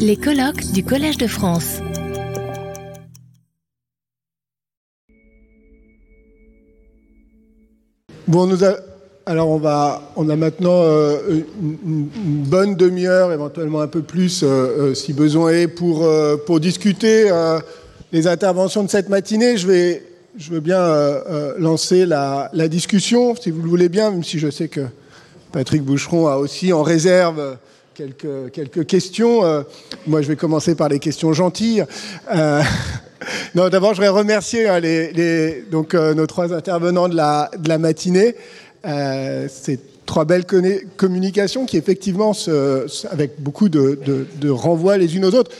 Les colloques du Collège de France. Bon, nous a- alors on va, on a maintenant euh, une, une bonne demi-heure, éventuellement un peu plus, euh, euh, si besoin est, pour euh, pour discuter euh, les interventions de cette matinée. Je vais, je veux bien euh, lancer la, la discussion, si vous le voulez bien, même si je sais que Patrick Boucheron a aussi en réserve quelques quelques questions. Euh, moi, je vais commencer par les questions gentilles. Euh, non, d'abord, je voudrais remercier hein, les, les- donc, euh, nos trois intervenants de la, de la matinée. Euh, ces trois belles communications qui, effectivement, se- avec beaucoup de, de- de renvois les unes aux autres,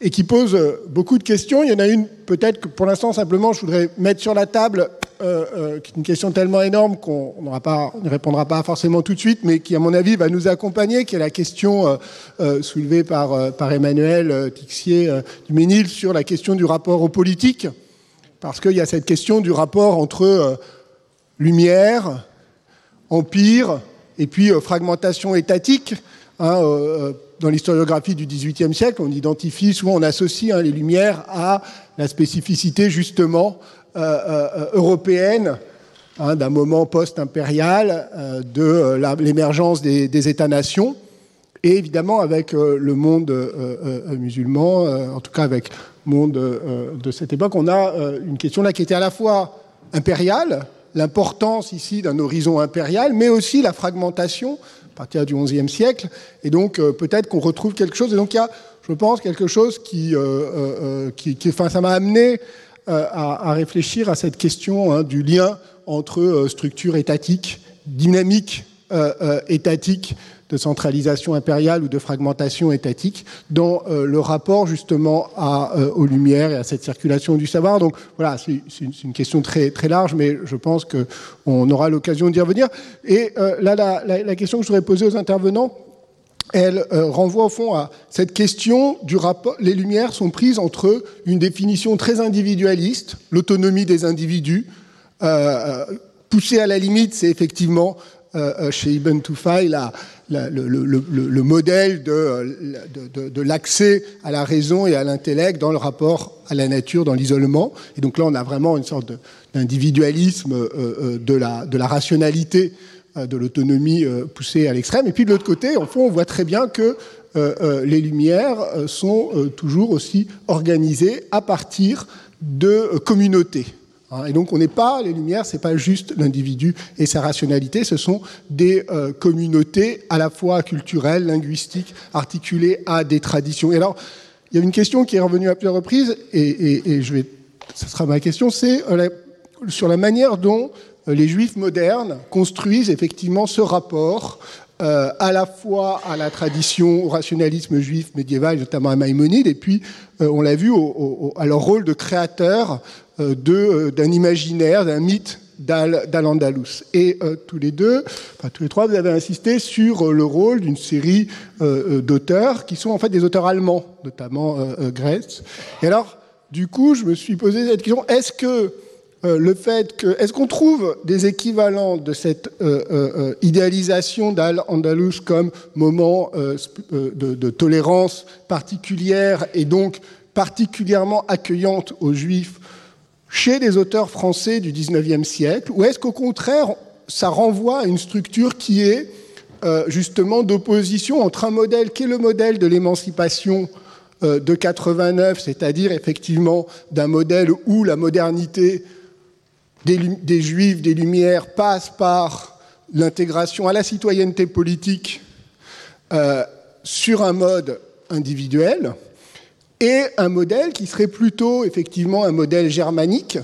et qui posent euh, beaucoup de questions. Il y en a une, peut-être que pour l'instant, simplement, je voudrais mettre sur la table, euh, euh, une question tellement énorme qu'on ne répondra pas forcément tout de suite, mais qui, à mon avis, va nous accompagner, qui est la question euh, euh, soulevée par, euh, par Emmanuel Tixier du Ménil sur la question du rapport aux politiques, parce qu'il y a cette question du rapport entre lumière, empire et puis fragmentation étatique. Hein, dans l'historiographie du XVIIIe siècle, on identifie, souvent on associe hein, les Lumières à la spécificité justement européenne hein, d'un moment post-impérial, euh, de euh, l'émergence des, des États-nations, et évidemment avec euh, le monde euh, euh, musulman, euh, en tout cas avec le monde euh, de cette époque, on a euh, une question là qui était à la fois impériale, l'importance ici d'un horizon impérial, mais aussi la fragmentation à partir du XIe siècle, et donc euh, peut-être qu'on retrouve quelque chose. Et donc il y a, je pense, quelque chose qui, euh, euh, euh, qui, qui- ça m'a amené euh, à, à réfléchir à cette question hein, du lien entre euh, structure étatique, dynamique euh, euh, étatique de centralisation impériale ou de fragmentation étatique dans euh, le rapport justement à, euh, aux lumières et à cette circulation du savoir. Donc voilà, c'est une question très, très large, mais je pense qu'on aura l'occasion d'y revenir. Et euh, là, la, la- la question que je voudrais poser aux intervenants, elle euh, renvoie au fond à cette question du rapport. Les lumières sont prises entre une définition très individualiste, l'autonomie des individus, euh, euh, poussée à la limite, c'est effectivement euh, euh, chez Ibn Tufayl la- la- le, le- le- le modèle de, euh, de- de- de l'accès à la raison et à l'intellect dans le rapport à la nature, dans l'isolement. Et donc là, on a vraiment une sorte d'individualisme de, la, de la rationalité de l'autonomie euh, poussée à l'extrême. Et puis de l'autre côté, en fond, on voit très bien que euh, euh, les Lumières euh, sont euh, toujours aussi organisées à partir de euh, communautés. Hein, Et donc on n'est pas, les Lumières, c'est pas juste l'individu et sa rationalité, ce sont des euh, communautés à la fois culturelles, linguistiques, articulées à des traditions. Et alors, il y a une question qui est revenue à plusieurs reprises, et, et- et je vais, ce sera ma question, c'est euh, sur la manière dont euh, les Juifs modernes construisent effectivement ce rapport euh, à la fois à la tradition, au rationalisme juif médiéval, notamment à Maïmonide, et puis euh, on l'a vu au- au- à leur rôle de créateur euh, euh, d'un imaginaire, d'un mythe d'Al- d'Al-Andalus. Et euh, tous les deux, enfin tous les trois, vous avez insisté sur euh, le rôle d'une série euh, euh, d'auteurs qui sont en fait des auteurs allemands, notamment euh, euh, Grèce. Et alors, du coup, je me suis posé cette question est-ce que euh, le fait que est-ce qu'on trouve des équivalents de cette euh, euh, euh, idéalisation d'Al-Andalus comme moment euh, de, de tolérance particulière et donc particulièrement accueillante aux Juifs chez des auteurs français du XIXe siècle, ou est-ce qu'au contraire, ça renvoie à une structure qui est justement d'opposition entre un modèle qui est le modèle de l'émancipation de 89, c'est-à-dire effectivement d'un modèle où la modernité des, des Juifs, des Lumières, passe par l'intégration à la citoyenneté politique euh, sur un mode individuel, et un modèle qui serait plutôt effectivement un modèle germanique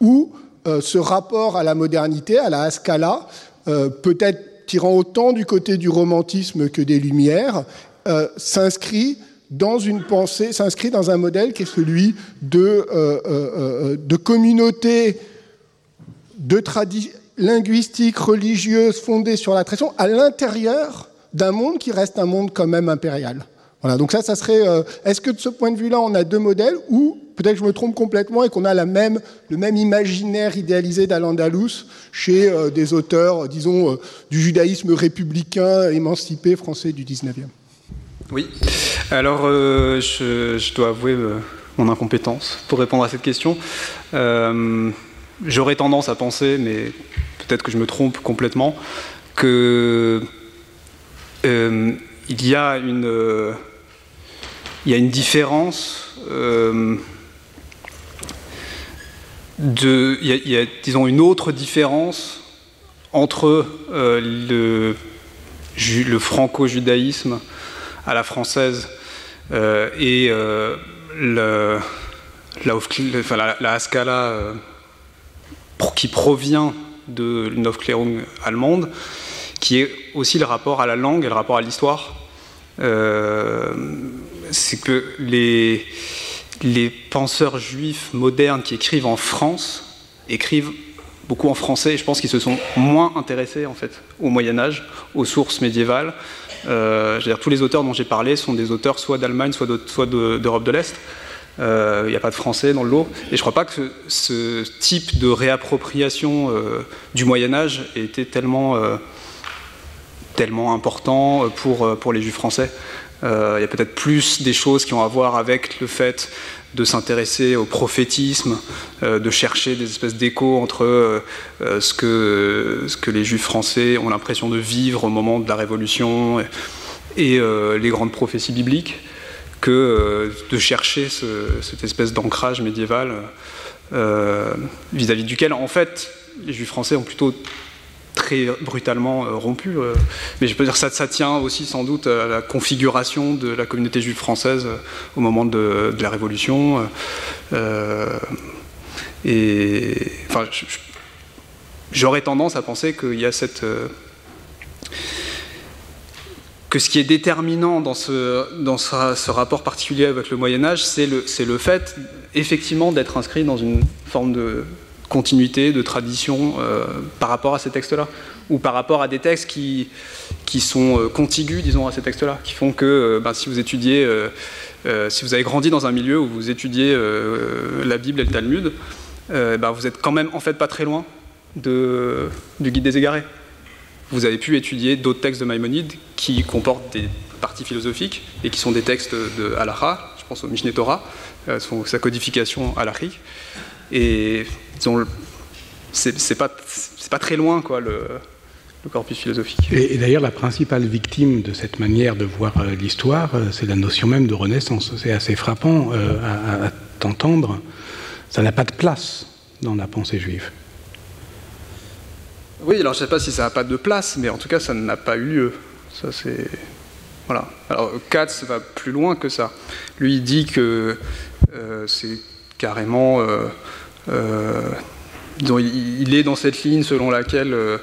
où euh, ce rapport à la modernité, à la Haskala, euh, peut-être tirant autant du côté du romantisme que des Lumières, euh, s'inscrit dans une pensée, s'inscrit dans un modèle qui est celui de, euh, euh, de communautés de tradi- linguistiques, religieuses, fondées sur la tradition, à l'intérieur d'un monde qui reste un monde quand même impérial. Voilà, donc ça, ça serait. euh, Est-ce que de ce point de vue-là, on a deux modèles ou peut-être je me trompe complètement et qu'on a la même, le même imaginaire idéalisé d'Al-Andalus chez euh, des auteurs, euh, disons, euh, du judaïsme républicain émancipé français du 19e Oui. Alors, euh, je, dois avouer euh, mon incompétence pour répondre à cette question. Euh, j'aurais tendance à penser, mais peut-être que je me trompe complètement, que il y a une, il y a une différence. de, il y, a, disons, une autre différence entre le, le franco-judaïsme à la française euh, et euh, le, la, enfin, la, la, Haskala euh, qui provient de l'Aufklärung allemande, qui est aussi le rapport à la langue et le rapport à l'histoire. c'est que les, les penseurs juifs modernes qui écrivent en France écrivent beaucoup en français et je pense qu'ils se sont moins intéressés en fait au Moyen Âge, aux sources médiévales, euh, dire, tous les auteurs dont j'ai parlé sont des auteurs soit d'Allemagne, soit d'Europe de, l'Est. Euh, il n'y a pas de français dans le lot. Et je ne crois pas que ce, type de réappropriation euh, du Moyen Âge ait été tellement, tellement important pour, pour les Juifs français. Il y a peut-être plus des choses qui ont à voir avec le fait de s'intéresser au prophétisme, euh, de chercher des espèces d'échos entre euh, euh, ce, que, ce que les juifs français ont l'impression de vivre au moment de la Révolution et, les grandes prophéties bibliques, que de chercher cette espèce d'ancrage médiéval vis-à-vis -vis duquel, en fait, les juifs français ont plutôt très brutalement euh, rompu. Euh. mais je peux dire que ça, ça tient aussi sans doute à la configuration de la communauté juive française euh, au moment de, la Révolution. et enfin, j'aurais tendance à penser qu'il y a cette que ce qui est déterminant dans ce, dans ce, rapport particulier avec le Moyen Âge, c'est le, le fait effectivement d'être inscrit dans une forme de continuité, de tradition euh, par rapport à ces textes-là, ou par rapport à des textes qui, qui sont euh, contigus, disons, à ces textes-là, qui font que euh, ben, si vous étudiez, si vous avez grandi dans un milieu où vous étudiez la Bible et le Talmud, ben, vous êtes quand même en fait pas très loin de, du Guide des égarés. Vous avez pu étudier d'autres textes de Maïmonide qui comportent des parties philosophiques et qui sont des textes de Halacha, je pense au Mishneh Torah, sa codification halachique. Et c'est pas, pas très loin, quoi, le, corpus philosophique. Et, d'ailleurs, la principale victime de cette manière de voir euh, l'histoire, euh, c'est la notion même de renaissance. C'est assez frappant euh, à, à t'entendre. Ça n'a pas de place dans la pensée juive. Oui, alors je ne sais pas si ça n'a pas de place, mais en tout cas, ça n'a pas eu lieu. Ça, c'est. Voilà. Alors, Katz va plus loin que ça. Lui, il dit que c'est carrément. Euh, il est dans cette ligne selon laquelle euh,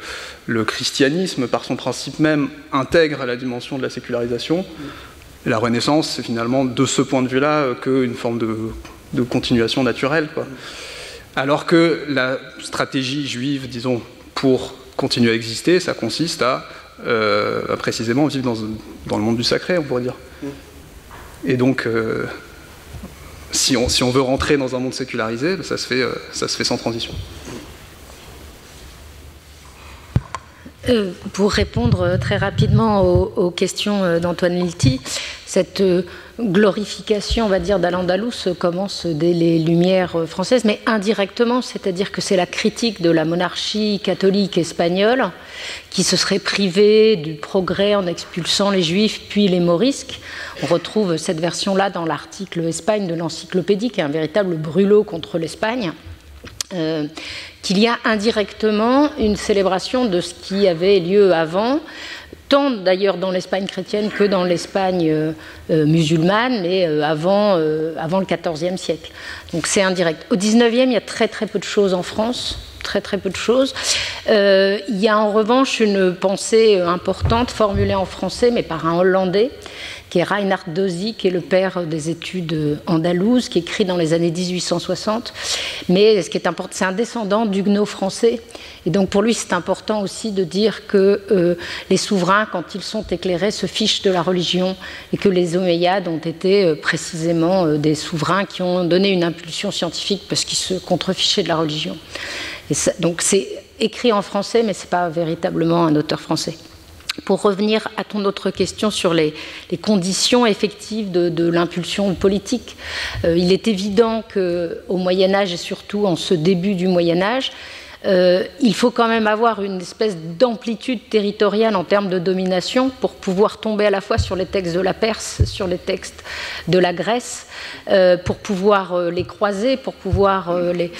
le christianisme, par son principe même, intègre la dimension de la sécularisation. la Renaissance, c'est finalement de ce point de vue-là euh, qu'une forme de, continuation naturelle. Alors que la stratégie juive, disons, pour continuer à exister, ça consiste à, précisément vivre dans, le monde du sacré, on pourrait dire. Et donc, si on, veut rentrer dans un monde sécularisé, ça se fait, euh, ça se fait sans transition. Euh, pour répondre très rapidement aux, questions d'Antoine Lilti, cette euh, glorification, on va dire, d'Al-Andalus commence dès les Lumières françaises, mais indirectement, c'est-à-dire que c'est la critique de la monarchie catholique espagnole qui se serait privée du progrès en expulsant les Juifs puis les Morisques. On retrouve cette version-là dans l'article Espagne de l'encyclopédie, qui est un véritable brûlot contre l'Espagne. Euh, qu'il y a indirectement une célébration de ce qui avait lieu avant, tant d'ailleurs dans l'Espagne chrétienne que dans l'Espagne euh, euh, musulmane, mais avant, avant le XIVe siècle. Donc c'est indirect. Au XIXe, il y a très très peu de choses en France, très très peu de choses. il y a en revanche une pensée importante formulée en français, mais par un Hollandais, qui est Reinhard Dozy, qui est le père des études andalouses, qui écrit dans les années 1860. Mais ce qui est important, c'est un descendant d'Huguenot français. Et donc pour lui, c'est important aussi de dire que euh, les souverains, quand ils sont éclairés, se fichent de la religion et que les Omeyyades ont été euh, précisément euh, des souverains qui ont donné une impulsion scientifique parce qu'ils se contrefichaient de la religion. Et donc c'est écrit en français, mais ce n'est pas véritablement un auteur français. Pour revenir à ton autre question sur les, conditions effectives de, l'impulsion politique, euh, il est évident qu'au Moyen Âge et surtout en ce début du Moyen Âge, euh, il faut quand même avoir une espèce d'amplitude territoriale en termes de domination pour pouvoir tomber à la fois sur les textes de la Perse, sur les textes de la Grèce, euh, pour pouvoir euh, les croiser, pour pouvoir les...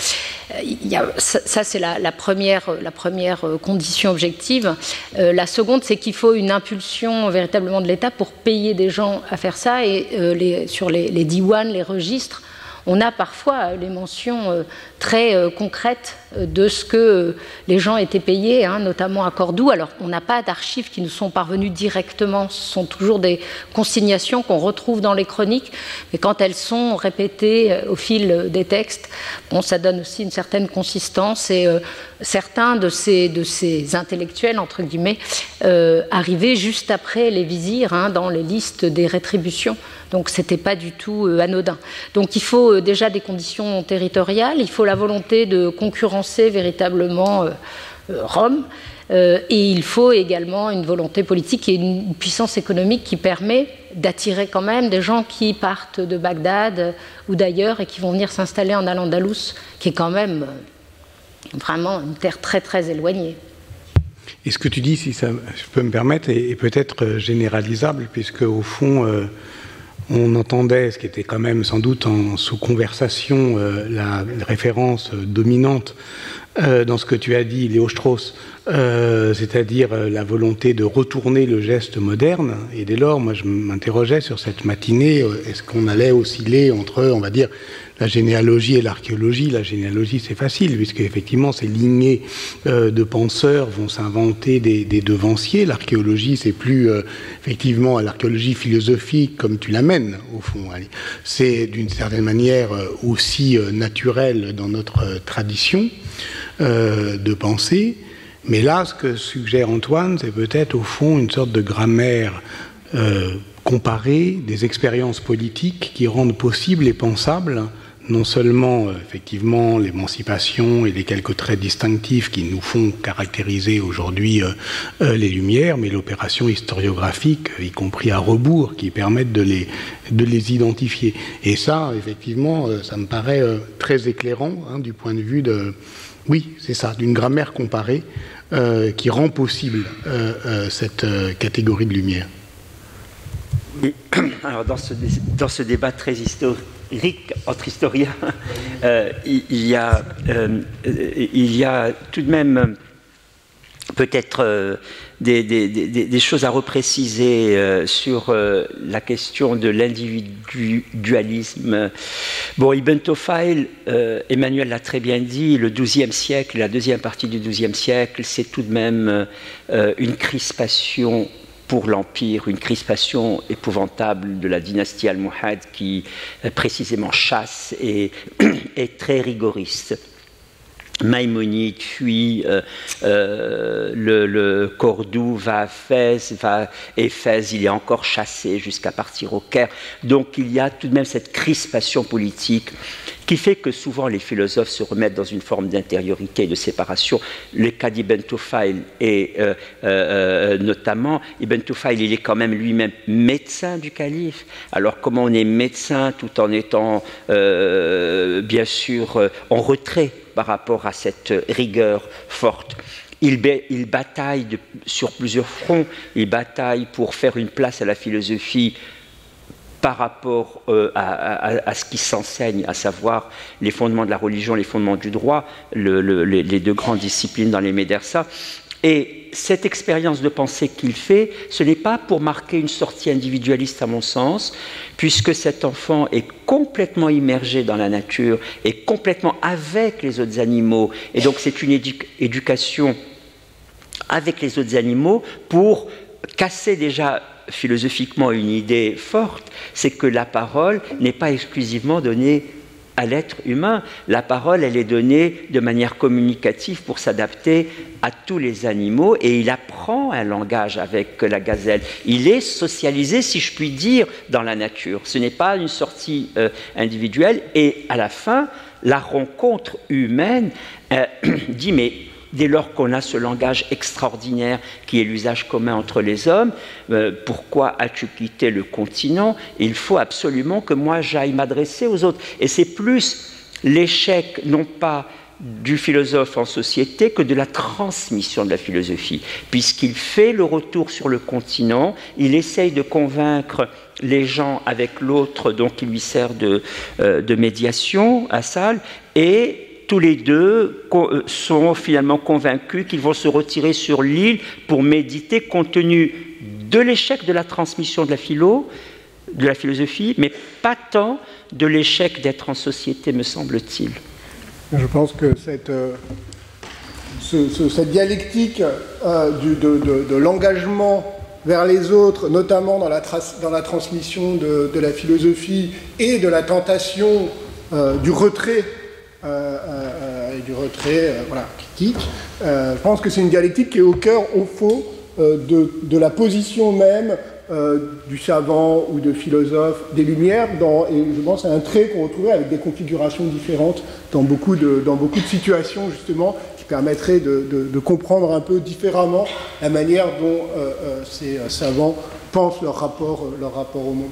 ça, c'est la, première, la première condition objective. la seconde, c'est qu'il faut une impulsion véritablement de l'État pour payer des gens à faire ça. Et les, sur les, les diwans, les registres, on a parfois les mentions euh, très euh, concrètes euh, de ce que les gens étaient payés, hein, notamment à Cordoue. Alors, on n'a pas d'archives qui nous sont parvenues directement, ce sont toujours des consignations qu'on retrouve dans les chroniques, mais quand elles sont répétées au fil des textes, bon, ça donne aussi une certaine consistance et certains de ces, de ces intellectuels, entre guillemets, arrivaient juste après les vizirs hein, dans les listes des rétributions donc ce n'était pas du tout euh, anodin. Donc il faut euh, déjà des conditions territoriales, il faut la volonté de concurrencer véritablement euh, Rome. et il faut également une volonté politique et une puissance économique qui permet d'attirer quand même des gens qui partent de Bagdad ou d'ailleurs et qui vont venir s'installer en Al-Andalus, qui est quand même vraiment une terre très très éloignée. Et ce que tu dis, si ça je peux me permettre, est, peut-être généralisable, puisque au fond, on entendait, ce qui était quand même sans doute en sous conversation, euh, la référence dominante euh, dans ce que tu as dit, Léo Strauss, euh, c'est-à-dire la volonté de retourner le geste moderne. Et dès lors, moi, je m'interrogeais sur cette matinée, est-ce qu'on allait osciller entre, on va dire, la généalogie et l'archéologie. La généalogie, c'est facile, puisque effectivement, ces lignées euh, de penseurs vont s'inventer des, devanciers. L'archéologie, c'est plus euh, effectivement l'archéologie philosophique comme tu l'amènes, au fond. C'est d'une certaine manière euh, aussi naturel dans notre tradition de pensée. Mais là, ce que suggère Antoine, c'est peut-être au fond une sorte de grammaire comparée des expériences politiques qui rendent possible et pensable non seulement euh, effectivement l'émancipation et les quelques traits distinctifs qui nous font caractériser aujourd'hui euh, euh, les Lumières, mais l'opération historiographique, y compris à rebours, qui permettent de les, de les identifier. Et ça, effectivement, ça me paraît très éclairant hein, du point de vue de, oui, c'est ça, d'une grammaire comparée qui rend possible cette catégorie de lumière. Alors dans ce, dans ce débat très historique, Rick, entre historiens, euh, il, y a, euh, il y a tout de même peut-être euh, des, choses à repréciser sur la question de l'individualisme. Bon, Ibn Toffail, Emmanuel l'a très bien dit, le XIIe siècle, la deuxième partie du XIIe siècle, c'est tout de même une crispation pour l'Empire, une crispation épouvantable de la dynastie almohade qui euh, précisément chasse et est très rigoriste. Maïmonide fuit euh, euh, le, Cordoue, va à Fès, va à Éphèse, il est encore chassé jusqu'à partir au Caire. Donc il y a tout de même cette crispation politique qui fait que souvent les philosophes se remettent dans une forme d'intériorité et de séparation. Le cas d'Ibn Tufail et euh, notamment, Ibn Tufail, il est quand même lui-même médecin du calife. Alors comment on est médecin tout en étant bien sûr en retrait par rapport à cette rigueur forte? Il, bataille sur plusieurs fronts. Il bataille pour faire une place à la philosophie par rapport euh, à, ce qui s'enseigne, à savoir les fondements de la religion, les fondements du droit, les, deux grandes disciplines dans les médersas. Et cette expérience de pensée qu'il fait, ce n'est pas pour marquer une sortie individualiste à mon sens, puisque cet enfant est complètement immergé dans la nature et complètement avec les autres animaux. Et donc c'est une éducation avec les autres animaux pour casser déjà philosophiquement une idée forte, c'est que la parole n'est pas exclusivement donnée à l'être humain. La parole, elle est donnée de manière communicative pour s'adapter à tous les animaux et il apprend un langage avec la gazelle. Il est socialisé, si je puis dire, dans la nature. Ce n'est pas une sortie euh, individuelle et à la fin, la rencontre humaine euh, dit mais dès lors qu'on a ce langage extraordinaire qui est l'usage commun entre les hommes. Euh, pourquoi as-tu quitté le continent? Il faut absolument que moi j'aille m'adresser aux autres. Et c'est plus l'échec, non pas du philosophe en société que de la transmission de la philosophie, puisqu'il fait le retour sur le continent, il essaye de convaincre les gens avec l'autre, donc il lui sert de, euh, de médiation à salle, et tous les deux euh, sont finalement convaincus qu'ils vont se retirer sur l'île pour méditer compte tenu de l'échec de la transmission de la philo, de la philosophie, mais pas tant de l'échec d'être en société, me semble-t-il. Je pense que cette, euh, cette dialectique euh, du, de, l'engagement vers les autres, notamment dans la, dans la transmission de, la philosophie et de la tentation euh, du retrait, et du retrait voilà, critique, je pense que c'est une dialectique qui est au cœur, au fond, de, de, la position même euh, du savant ou de philosophe des Lumières, dans, et je pense à un trait qu'on retrouvait avec des configurations différentes dans beaucoup de, dans beaucoup de situations, justement, qui permettraient de, comprendre un peu différemment la manière dont euh, euh, ces savants pensent leur rapport, leur rapport au monde.